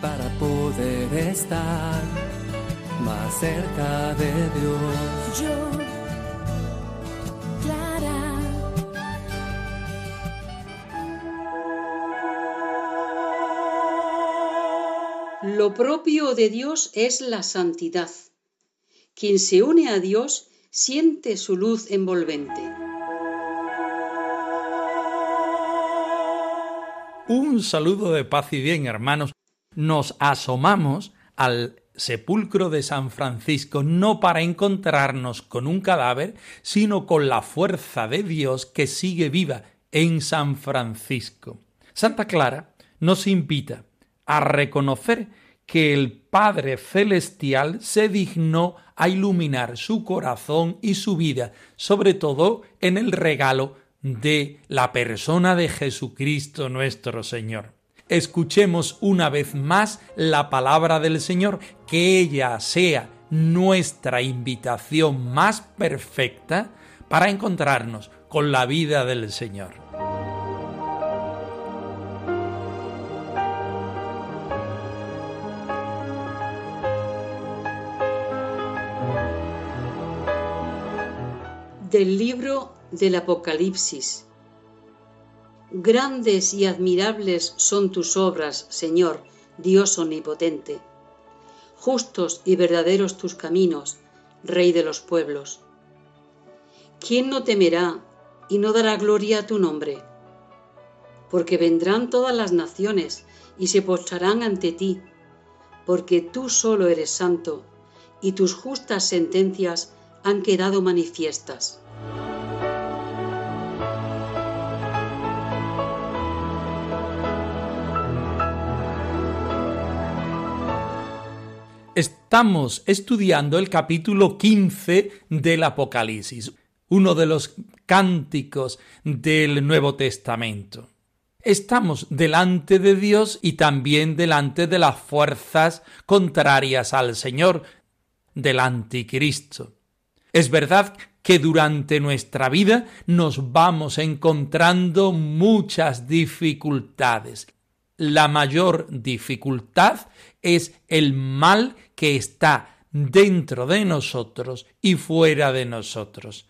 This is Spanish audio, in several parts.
para poder estar más cerca de Dios. Yo, Clara. Lo propio de Dios es la santidad. Quien se une a Dios siente su luz envolvente. Un saludo de paz y bien, hermanos. Nos asomamos al sepulcro de San Francisco no para encontrarnos con un cadáver, sino con la fuerza de Dios que sigue viva en San Francisco. Santa Clara nos invita a reconocer que el Padre Celestial se dignó a iluminar su corazón y su vida, sobre todo en el regalo de la persona de Jesucristo nuestro Señor. Escuchemos una vez más la palabra del Señor, que ella sea nuestra invitación más perfecta para encontrarnos con la vida del Señor. Del libro del Apocalipsis. Grandes y admirables son tus obras, Señor, Dios omnipotente. Justos y verdaderos tus caminos, Rey de los pueblos. ¿Quién no temerá y no dará gloria a tu nombre? Porque vendrán todas las naciones y se postrarán ante ti, porque tú solo eres santo y tus justas sentencias han quedado manifiestas. Estamos estudiando el capítulo 15 del Apocalipsis, uno de los cánticos del Nuevo Testamento. Estamos delante de Dios y también delante de las fuerzas contrarias al Señor, del anticristo. Es verdad que durante nuestra vida nos vamos encontrando muchas dificultades. La mayor dificultad es el mal que está dentro de nosotros y fuera de nosotros.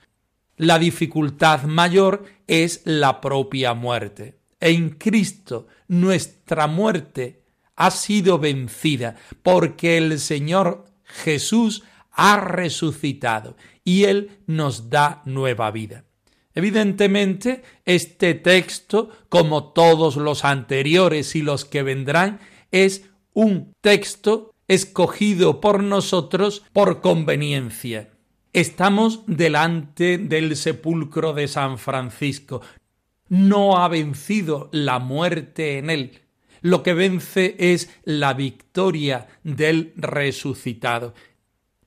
La dificultad mayor es la propia muerte. En Cristo nuestra muerte ha sido vencida porque el Señor Jesús ha resucitado y Él nos da nueva vida. Evidentemente, este texto, como todos los anteriores y los que vendrán, es un texto escogido por nosotros por conveniencia. Estamos delante del sepulcro de San Francisco. No ha vencido la muerte en él. Lo que vence es la victoria del resucitado.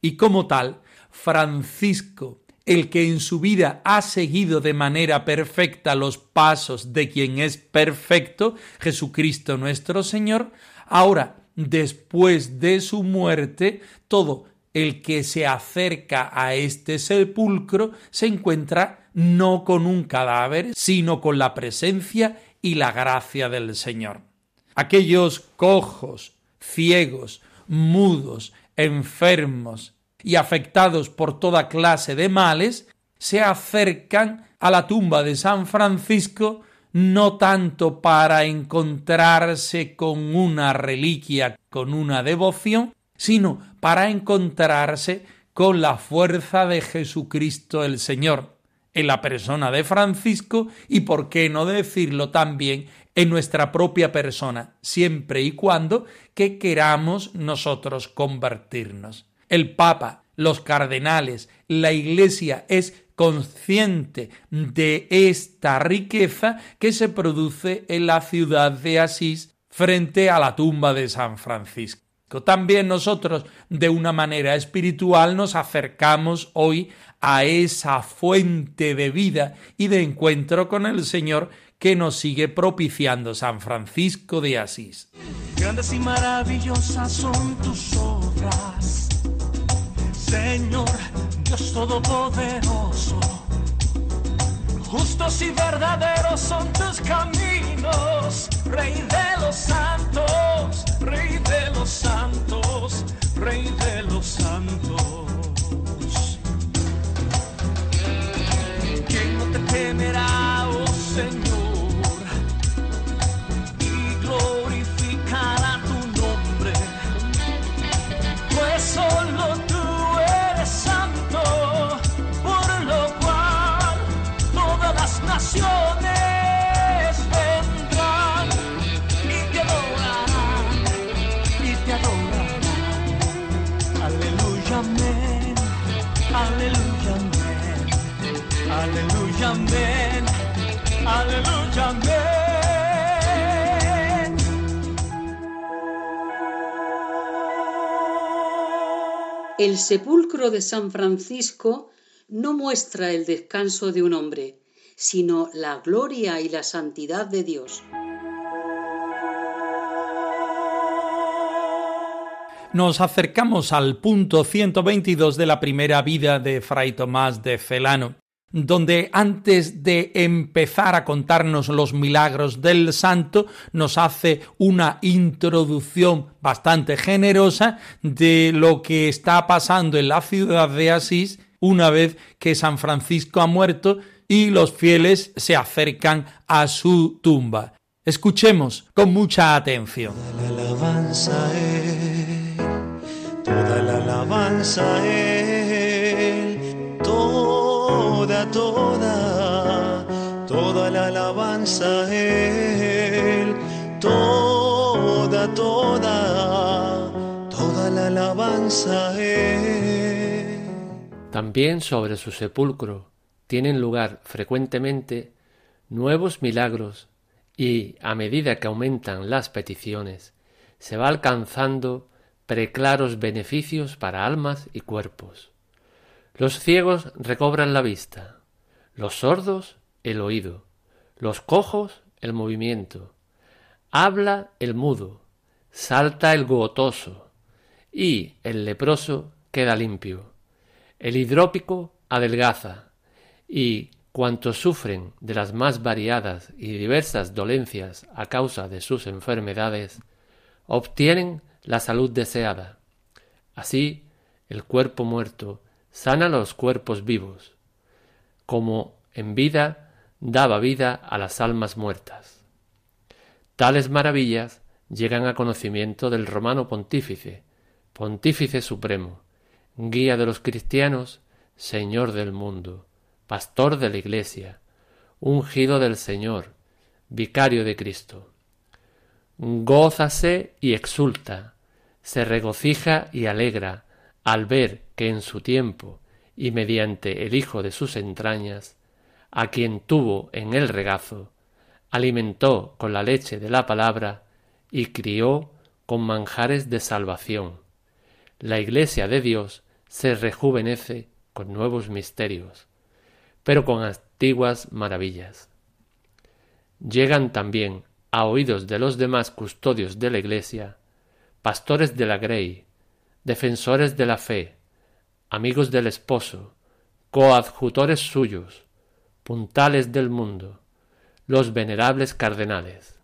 Y como tal, Francisco, el que en su vida ha seguido de manera perfecta los pasos de quien es perfecto, Jesucristo nuestro Señor, ahora después de su muerte, todo el que se acerca a este sepulcro se encuentra no con un cadáver, sino con la presencia y la gracia del Señor. Aquellos cojos, ciegos, mudos, enfermos y afectados por toda clase de males, se acercan a la tumba de San Francisco no tanto para encontrarse con una reliquia, con una devoción, sino para encontrarse con la fuerza de Jesucristo el Señor, en la persona de Francisco y, por qué no decirlo también, en nuestra propia persona, siempre y cuando que queramos nosotros convertirnos. El Papa, los cardenales, la Iglesia es consciente de esta riqueza que se produce en la ciudad de Asís frente a la tumba de San Francisco. También nosotros, de una manera espiritual, nos acercamos hoy a esa fuente de vida y de encuentro con el Señor que nos sigue propiciando San Francisco de Asís. Grandes y maravillosas son tus obras, Señor Dios Todopoderoso. Justos y verdaderos son tus caminos, Rey de los santos, Rey de los santos, Rey de los santos. ¿Quién no te temerá, oh Señor? El sepulcro de San Francisco no muestra el descanso de un hombre, sino la gloria y la santidad de Dios. Nos acercamos al punto 122 de la primera vida de Fray Tomás de Celano donde antes de empezar a contarnos los milagros del santo, nos hace una introducción bastante generosa de lo que está pasando en la ciudad de Asís una vez que San Francisco ha muerto y los fieles se acercan a su tumba. Escuchemos con mucha atención. Toda la alabanza toda la alabanza toda, toda, la alabanza a Él, toda, toda, toda la alabanza a Él. También sobre su sepulcro tienen lugar frecuentemente nuevos milagros y a medida que aumentan las peticiones, se va alcanzando preclaros beneficios para almas y cuerpos. Los ciegos recobran la vista, los sordos el oído, los cojos el movimiento, habla el mudo, salta el gotoso, y el leproso queda limpio, el hidrópico adelgaza, y cuantos sufren de las más variadas y diversas dolencias a causa de sus enfermedades, obtienen la salud deseada. Así, el cuerpo muerto sana los cuerpos vivos, como en vida daba vida a las almas muertas. Tales maravillas llegan a conocimiento del romano pontífice, pontífice supremo, guía de los cristianos, Señor del mundo, pastor de la Iglesia, ungido del Señor, vicario de Cristo. Gózase y exulta, se regocija y alegra al ver que en su tiempo y mediante el hijo de sus entrañas, a quien tuvo en el regazo, alimentó con la leche de la palabra y crió con manjares de salvación. La Iglesia de Dios se rejuvenece con nuevos misterios, pero con antiguas maravillas. Llegan también a oídos de los demás custodios de la Iglesia, pastores de la Grey, defensores de la fe, amigos del esposo, coadjutores suyos, puntales del mundo, los venerables cardenales.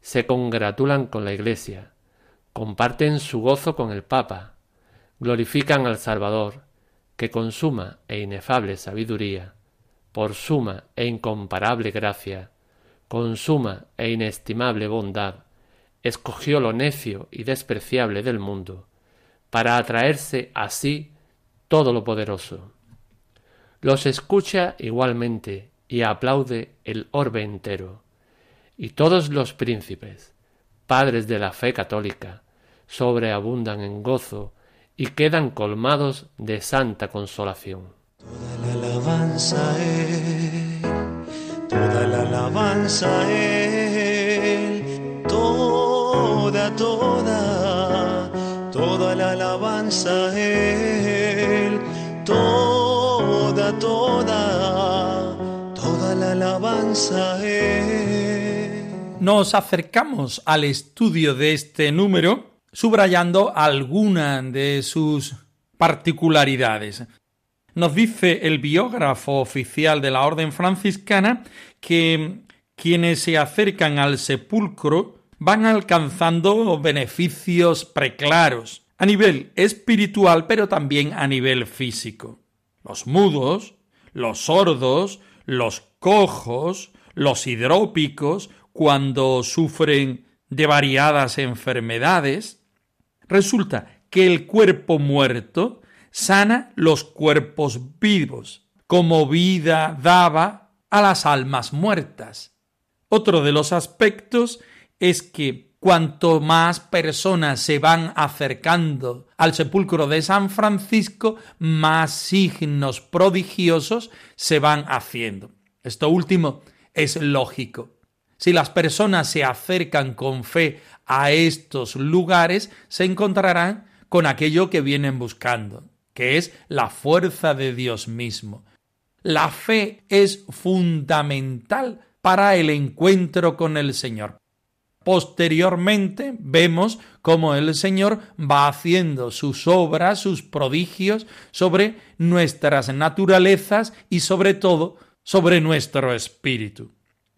Se congratulan con la Iglesia, comparten su gozo con el Papa, glorifican al Salvador, que con suma e inefable sabiduría, por suma e incomparable gracia, con suma e inestimable bondad, escogió lo necio y despreciable del mundo, para atraerse a sí todo lo poderoso. Los escucha igualmente y aplaude el orbe entero. Y todos los príncipes, padres de la fe católica, sobreabundan en gozo y quedan colmados de santa consolación. Toda la alabanza Él, toda la alabanza a Él, toda, toda, toda la alabanza Él. Nos acercamos al estudio de este número subrayando alguna de sus particularidades. Nos dice el biógrafo oficial de la Orden franciscana que quienes se acercan al sepulcro van alcanzando beneficios preclaros a nivel espiritual, pero también a nivel físico. Los mudos, los sordos, los cojos, los hidrópicos, cuando sufren de variadas enfermedades, resulta que el cuerpo muerto sana los cuerpos vivos, como vida daba a las almas muertas. Otro de los aspectos es que cuanto más personas se van acercando al sepulcro de San Francisco, más signos prodigiosos se van haciendo. Esto último es lógico. Si las personas se acercan con fe a estos lugares, se encontrarán con aquello que vienen buscando que es la fuerza de Dios mismo. La fe es fundamental para el encuentro con el Señor. Posteriormente vemos cómo el Señor va haciendo sus obras, sus prodigios sobre nuestras naturalezas y sobre todo sobre nuestro espíritu.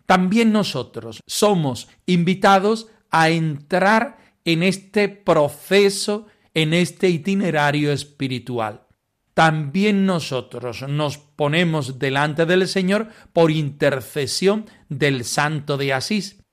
También nosotros somos invitados a entrar en este proceso en este itinerario espiritual. También nosotros nos ponemos delante del Señor por intercesión del Santo de Asís.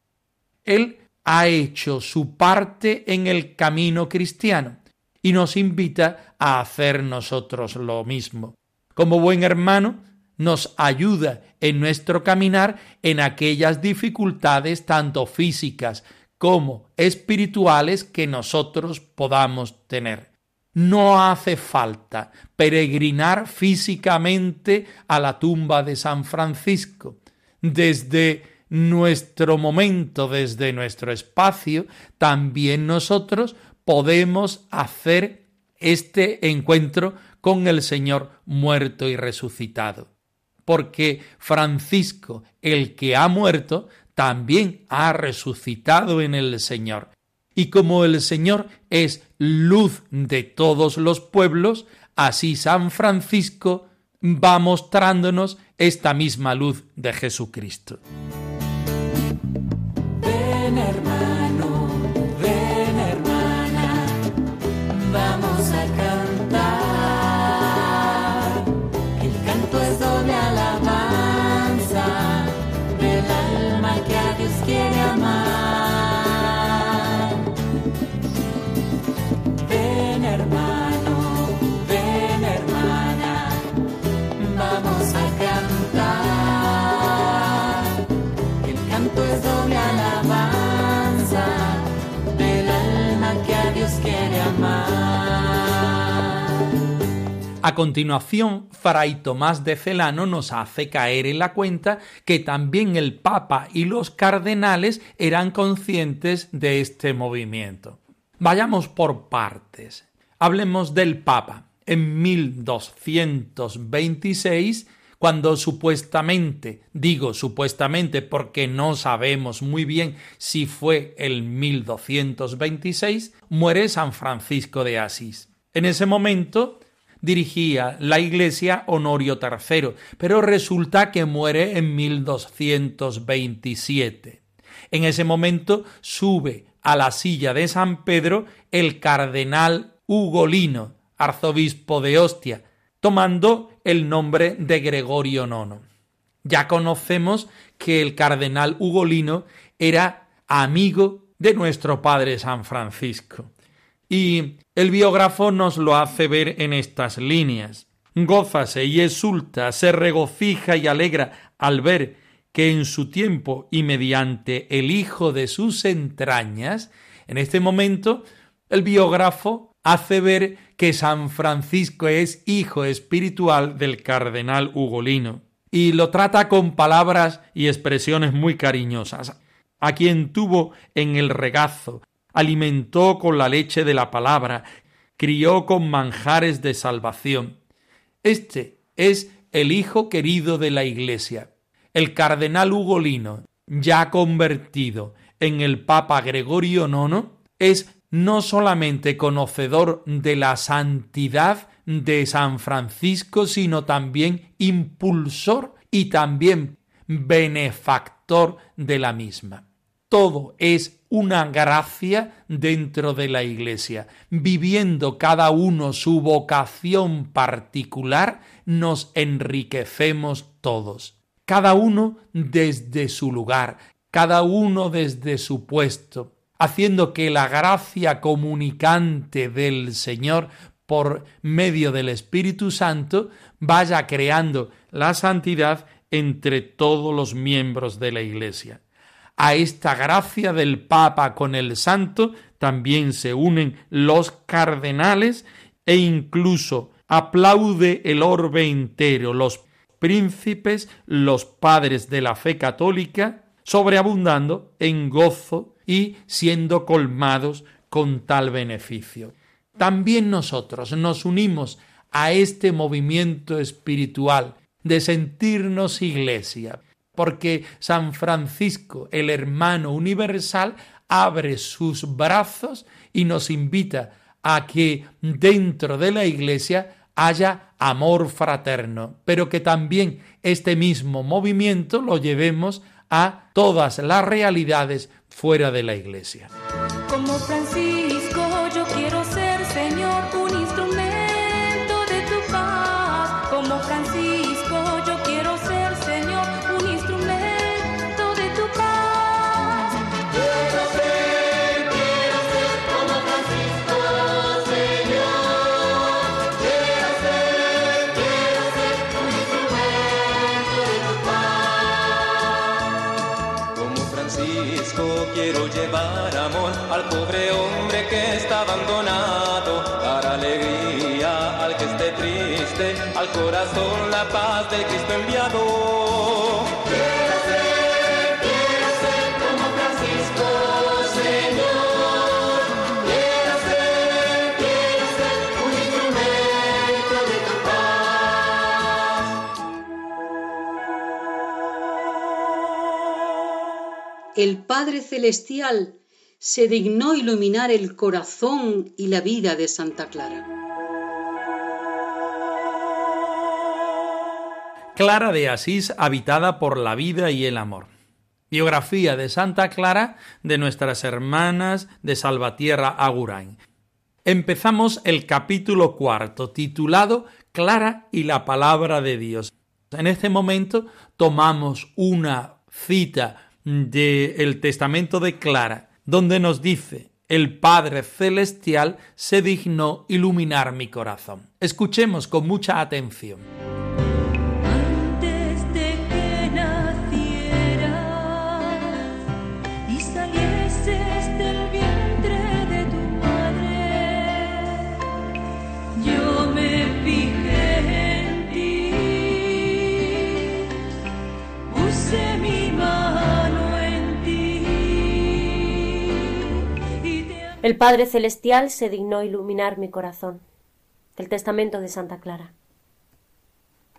Él ha hecho su parte en el camino cristiano y nos invita a hacer nosotros lo mismo. Como buen hermano, nos ayuda en nuestro caminar en aquellas dificultades tanto físicas como espirituales que nosotros podamos tener. No hace falta peregrinar físicamente a la tumba de San Francisco. Desde nuestro momento, desde nuestro espacio, también nosotros podemos hacer este encuentro con el Señor muerto y resucitado. Porque Francisco, el que ha muerto, también ha resucitado en el Señor. Y como el Señor es luz de todos los pueblos, así San Francisco va mostrándonos esta misma luz de Jesucristo. A continuación, Fray Tomás de Celano nos hace caer en la cuenta que también el Papa y los cardenales eran conscientes de este movimiento. Vayamos por partes. Hablemos del Papa. En 1226, cuando supuestamente, digo supuestamente porque no sabemos muy bien si fue el 1226, muere San Francisco de Asís. En ese momento, dirigía la iglesia Honorio III, pero resulta que muere en 1227. En ese momento sube a la silla de San Pedro el cardenal Ugolino, arzobispo de Ostia, tomando el nombre de Gregorio IX. Ya conocemos que el cardenal Ugolino era amigo de nuestro padre San Francisco. Y el biógrafo nos lo hace ver en estas líneas. Gózase y exulta, se regocija y alegra al ver que en su tiempo y mediante el hijo de sus entrañas, en este momento el biógrafo hace ver que San Francisco es hijo espiritual del cardenal Ugolino y lo trata con palabras y expresiones muy cariñosas. A quien tuvo en el regazo, alimentó con la leche de la palabra, crió con manjares de salvación. Este es el hijo querido de la Iglesia. El cardenal Ugolino, ya convertido en el Papa Gregorio IX, es no solamente conocedor de la santidad de San Francisco, sino también impulsor y también benefactor de la misma. Todo es una gracia dentro de la Iglesia. Viviendo cada uno su vocación particular, nos enriquecemos todos. Cada uno desde su lugar, cada uno desde su puesto, haciendo que la gracia comunicante del Señor por medio del Espíritu Santo vaya creando la santidad entre todos los miembros de la Iglesia. A esta gracia del Papa con el Santo también se unen los cardenales e incluso aplaude el orbe entero, los príncipes, los padres de la fe católica, sobreabundando en gozo y siendo colmados con tal beneficio. También nosotros nos unimos a este movimiento espiritual de sentirnos iglesia, porque San Francisco, el hermano universal, abre sus brazos y nos invita a que dentro de la iglesia haya amor fraterno, pero que también este mismo movimiento lo llevemos a todas las realidades fuera de la iglesia. Al pobre hombre que está abandonado, dar alegría al que esté triste, al corazón la paz de Cristo enviado. El Padre Celestial se dignó iluminar el corazón y la vida de Santa Clara. Clara de Asís, habitada por la vida y el amor. Biografía de Santa Clara de nuestras hermanas de Salvatierra Agurain. Empezamos el capítulo cuarto, titulado Clara y la palabra de Dios. En este momento tomamos una cita del Testamento de Clara, donde nos dice el Padre Celestial se dignó iluminar mi corazón. Escuchemos con mucha atención. Antes de El Padre Celestial se dignó iluminar mi corazón. Del Testamento de Santa Clara.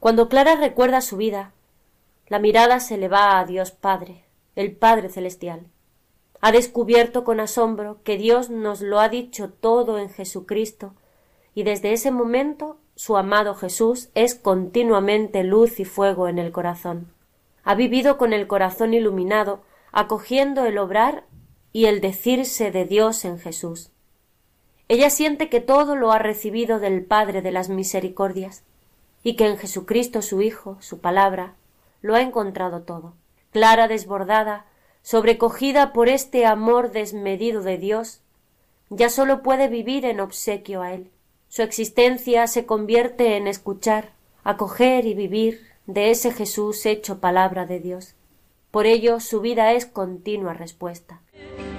Cuando Clara recuerda su vida, la mirada se le va a Dios Padre, el Padre Celestial. Ha descubierto con asombro que Dios nos lo ha dicho todo en Jesucristo, y desde ese momento su amado Jesús es continuamente luz y fuego en el corazón. Ha vivido con el corazón iluminado, acogiendo el obrar y el decirse de Dios en Jesús. Ella siente que todo lo ha recibido del Padre de las Misericordias, y que en Jesucristo su Hijo, su palabra, lo ha encontrado todo. Clara, desbordada, sobrecogida por este amor desmedido de Dios, ya sólo puede vivir en obsequio a Él. Su existencia se convierte en escuchar, acoger y vivir de ese Jesús hecho palabra de Dios. Por ello su vida es continua respuesta. Yeah.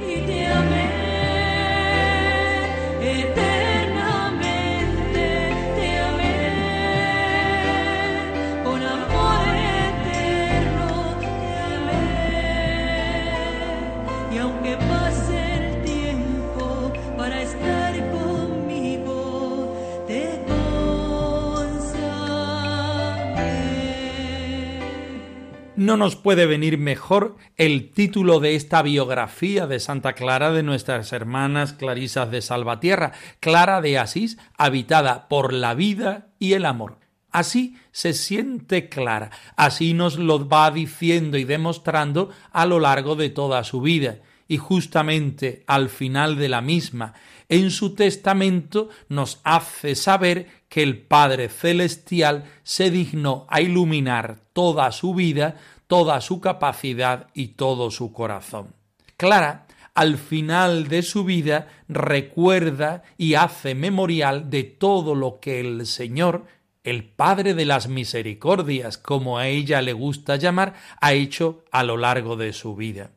No nos puede venir mejor el título de esta biografía de Santa Clara de nuestras hermanas Clarisas de Salvatierra, Clara de Asís, habitada por la vida y el amor. Así se siente Clara, así nos lo va diciendo y demostrando a lo largo de toda su vida. Y justamente al final de la misma, en su testamento nos hace saber que el Padre Celestial se dignó a iluminar toda su vida, toda su capacidad y todo su corazón. Clara al final de su vida recuerda y hace memorial de todo lo que el Señor el Padre de las Misericordias, como a ella le gusta llamar, ha hecho a lo largo de su vida.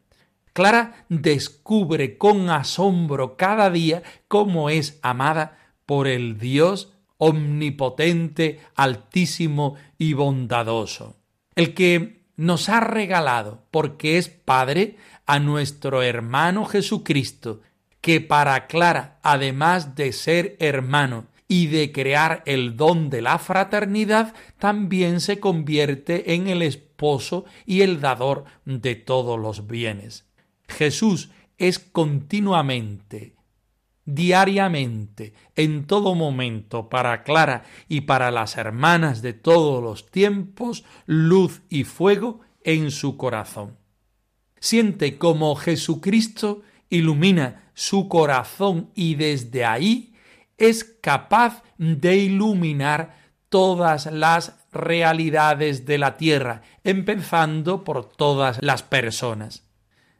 Clara descubre con asombro cada día cómo es amada por el Dios omnipotente, altísimo y bondadoso, el que nos ha regalado, porque es Padre, a nuestro hermano Jesucristo, que para Clara, además de ser hermano, y de crear el don de la fraternidad, también se convierte en el esposo y el dador de todos los bienes. Jesús es continuamente, diariamente, en todo momento, para Clara y para las hermanas de todos los tiempos, luz y fuego en su corazón. Siente como Jesucristo ilumina su corazón y desde ahí es capaz de iluminar todas las realidades de la tierra, empezando por todas las personas.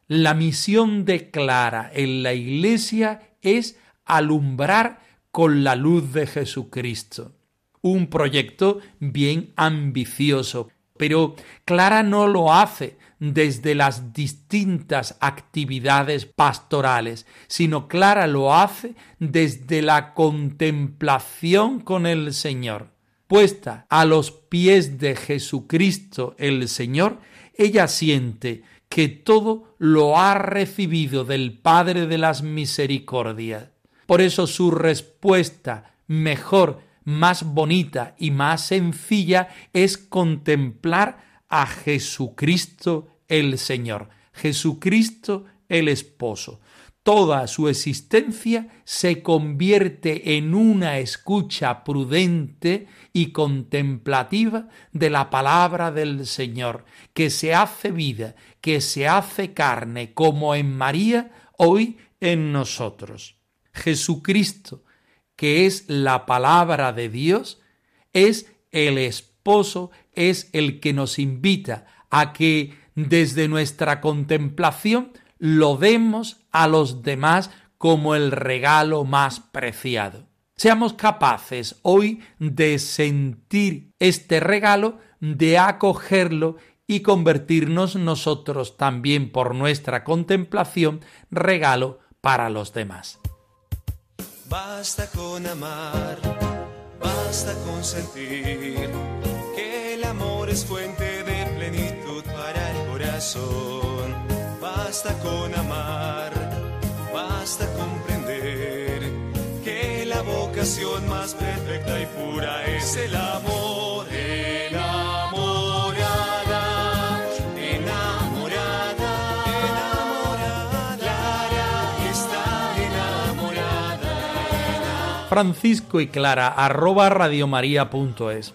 La misión de Clara en la Iglesia es alumbrar con la luz de Jesucristo. Un proyecto bien ambicioso, pero Clara no lo hace desde las distintas actividades pastorales, sino Clara lo hace desde la contemplación con el Señor. Puesta a los pies de Jesucristo el Señor, ella siente que todo lo ha recibido del Padre de las Misericordias. Por eso su respuesta mejor, más bonita y más sencilla es contemplar a Jesucristo el Señor, Jesucristo el Esposo. Toda su existencia se convierte en una escucha prudente y contemplativa de la palabra del Señor, que se hace vida, que se hace carne, como en María, hoy en nosotros. Jesucristo, que es la palabra de Dios, es el esposo, es el que nos invita a que desde nuestra contemplación lo demos a los demás como el regalo más preciado. Seamos capaces hoy de sentir este regalo, de acogerlo y convertirnos nosotros también por nuestra contemplación regalo para los demás. Basta con amar, basta con sentir que el amor es fuente de plenitud para el corazón. Basta con amar, basta comprender que la vocación más perfecta y pura es el amor. Enamorada, enamorada, enamorada, Clara está enamorada. Francisco y Clara arroba radiomaria.es.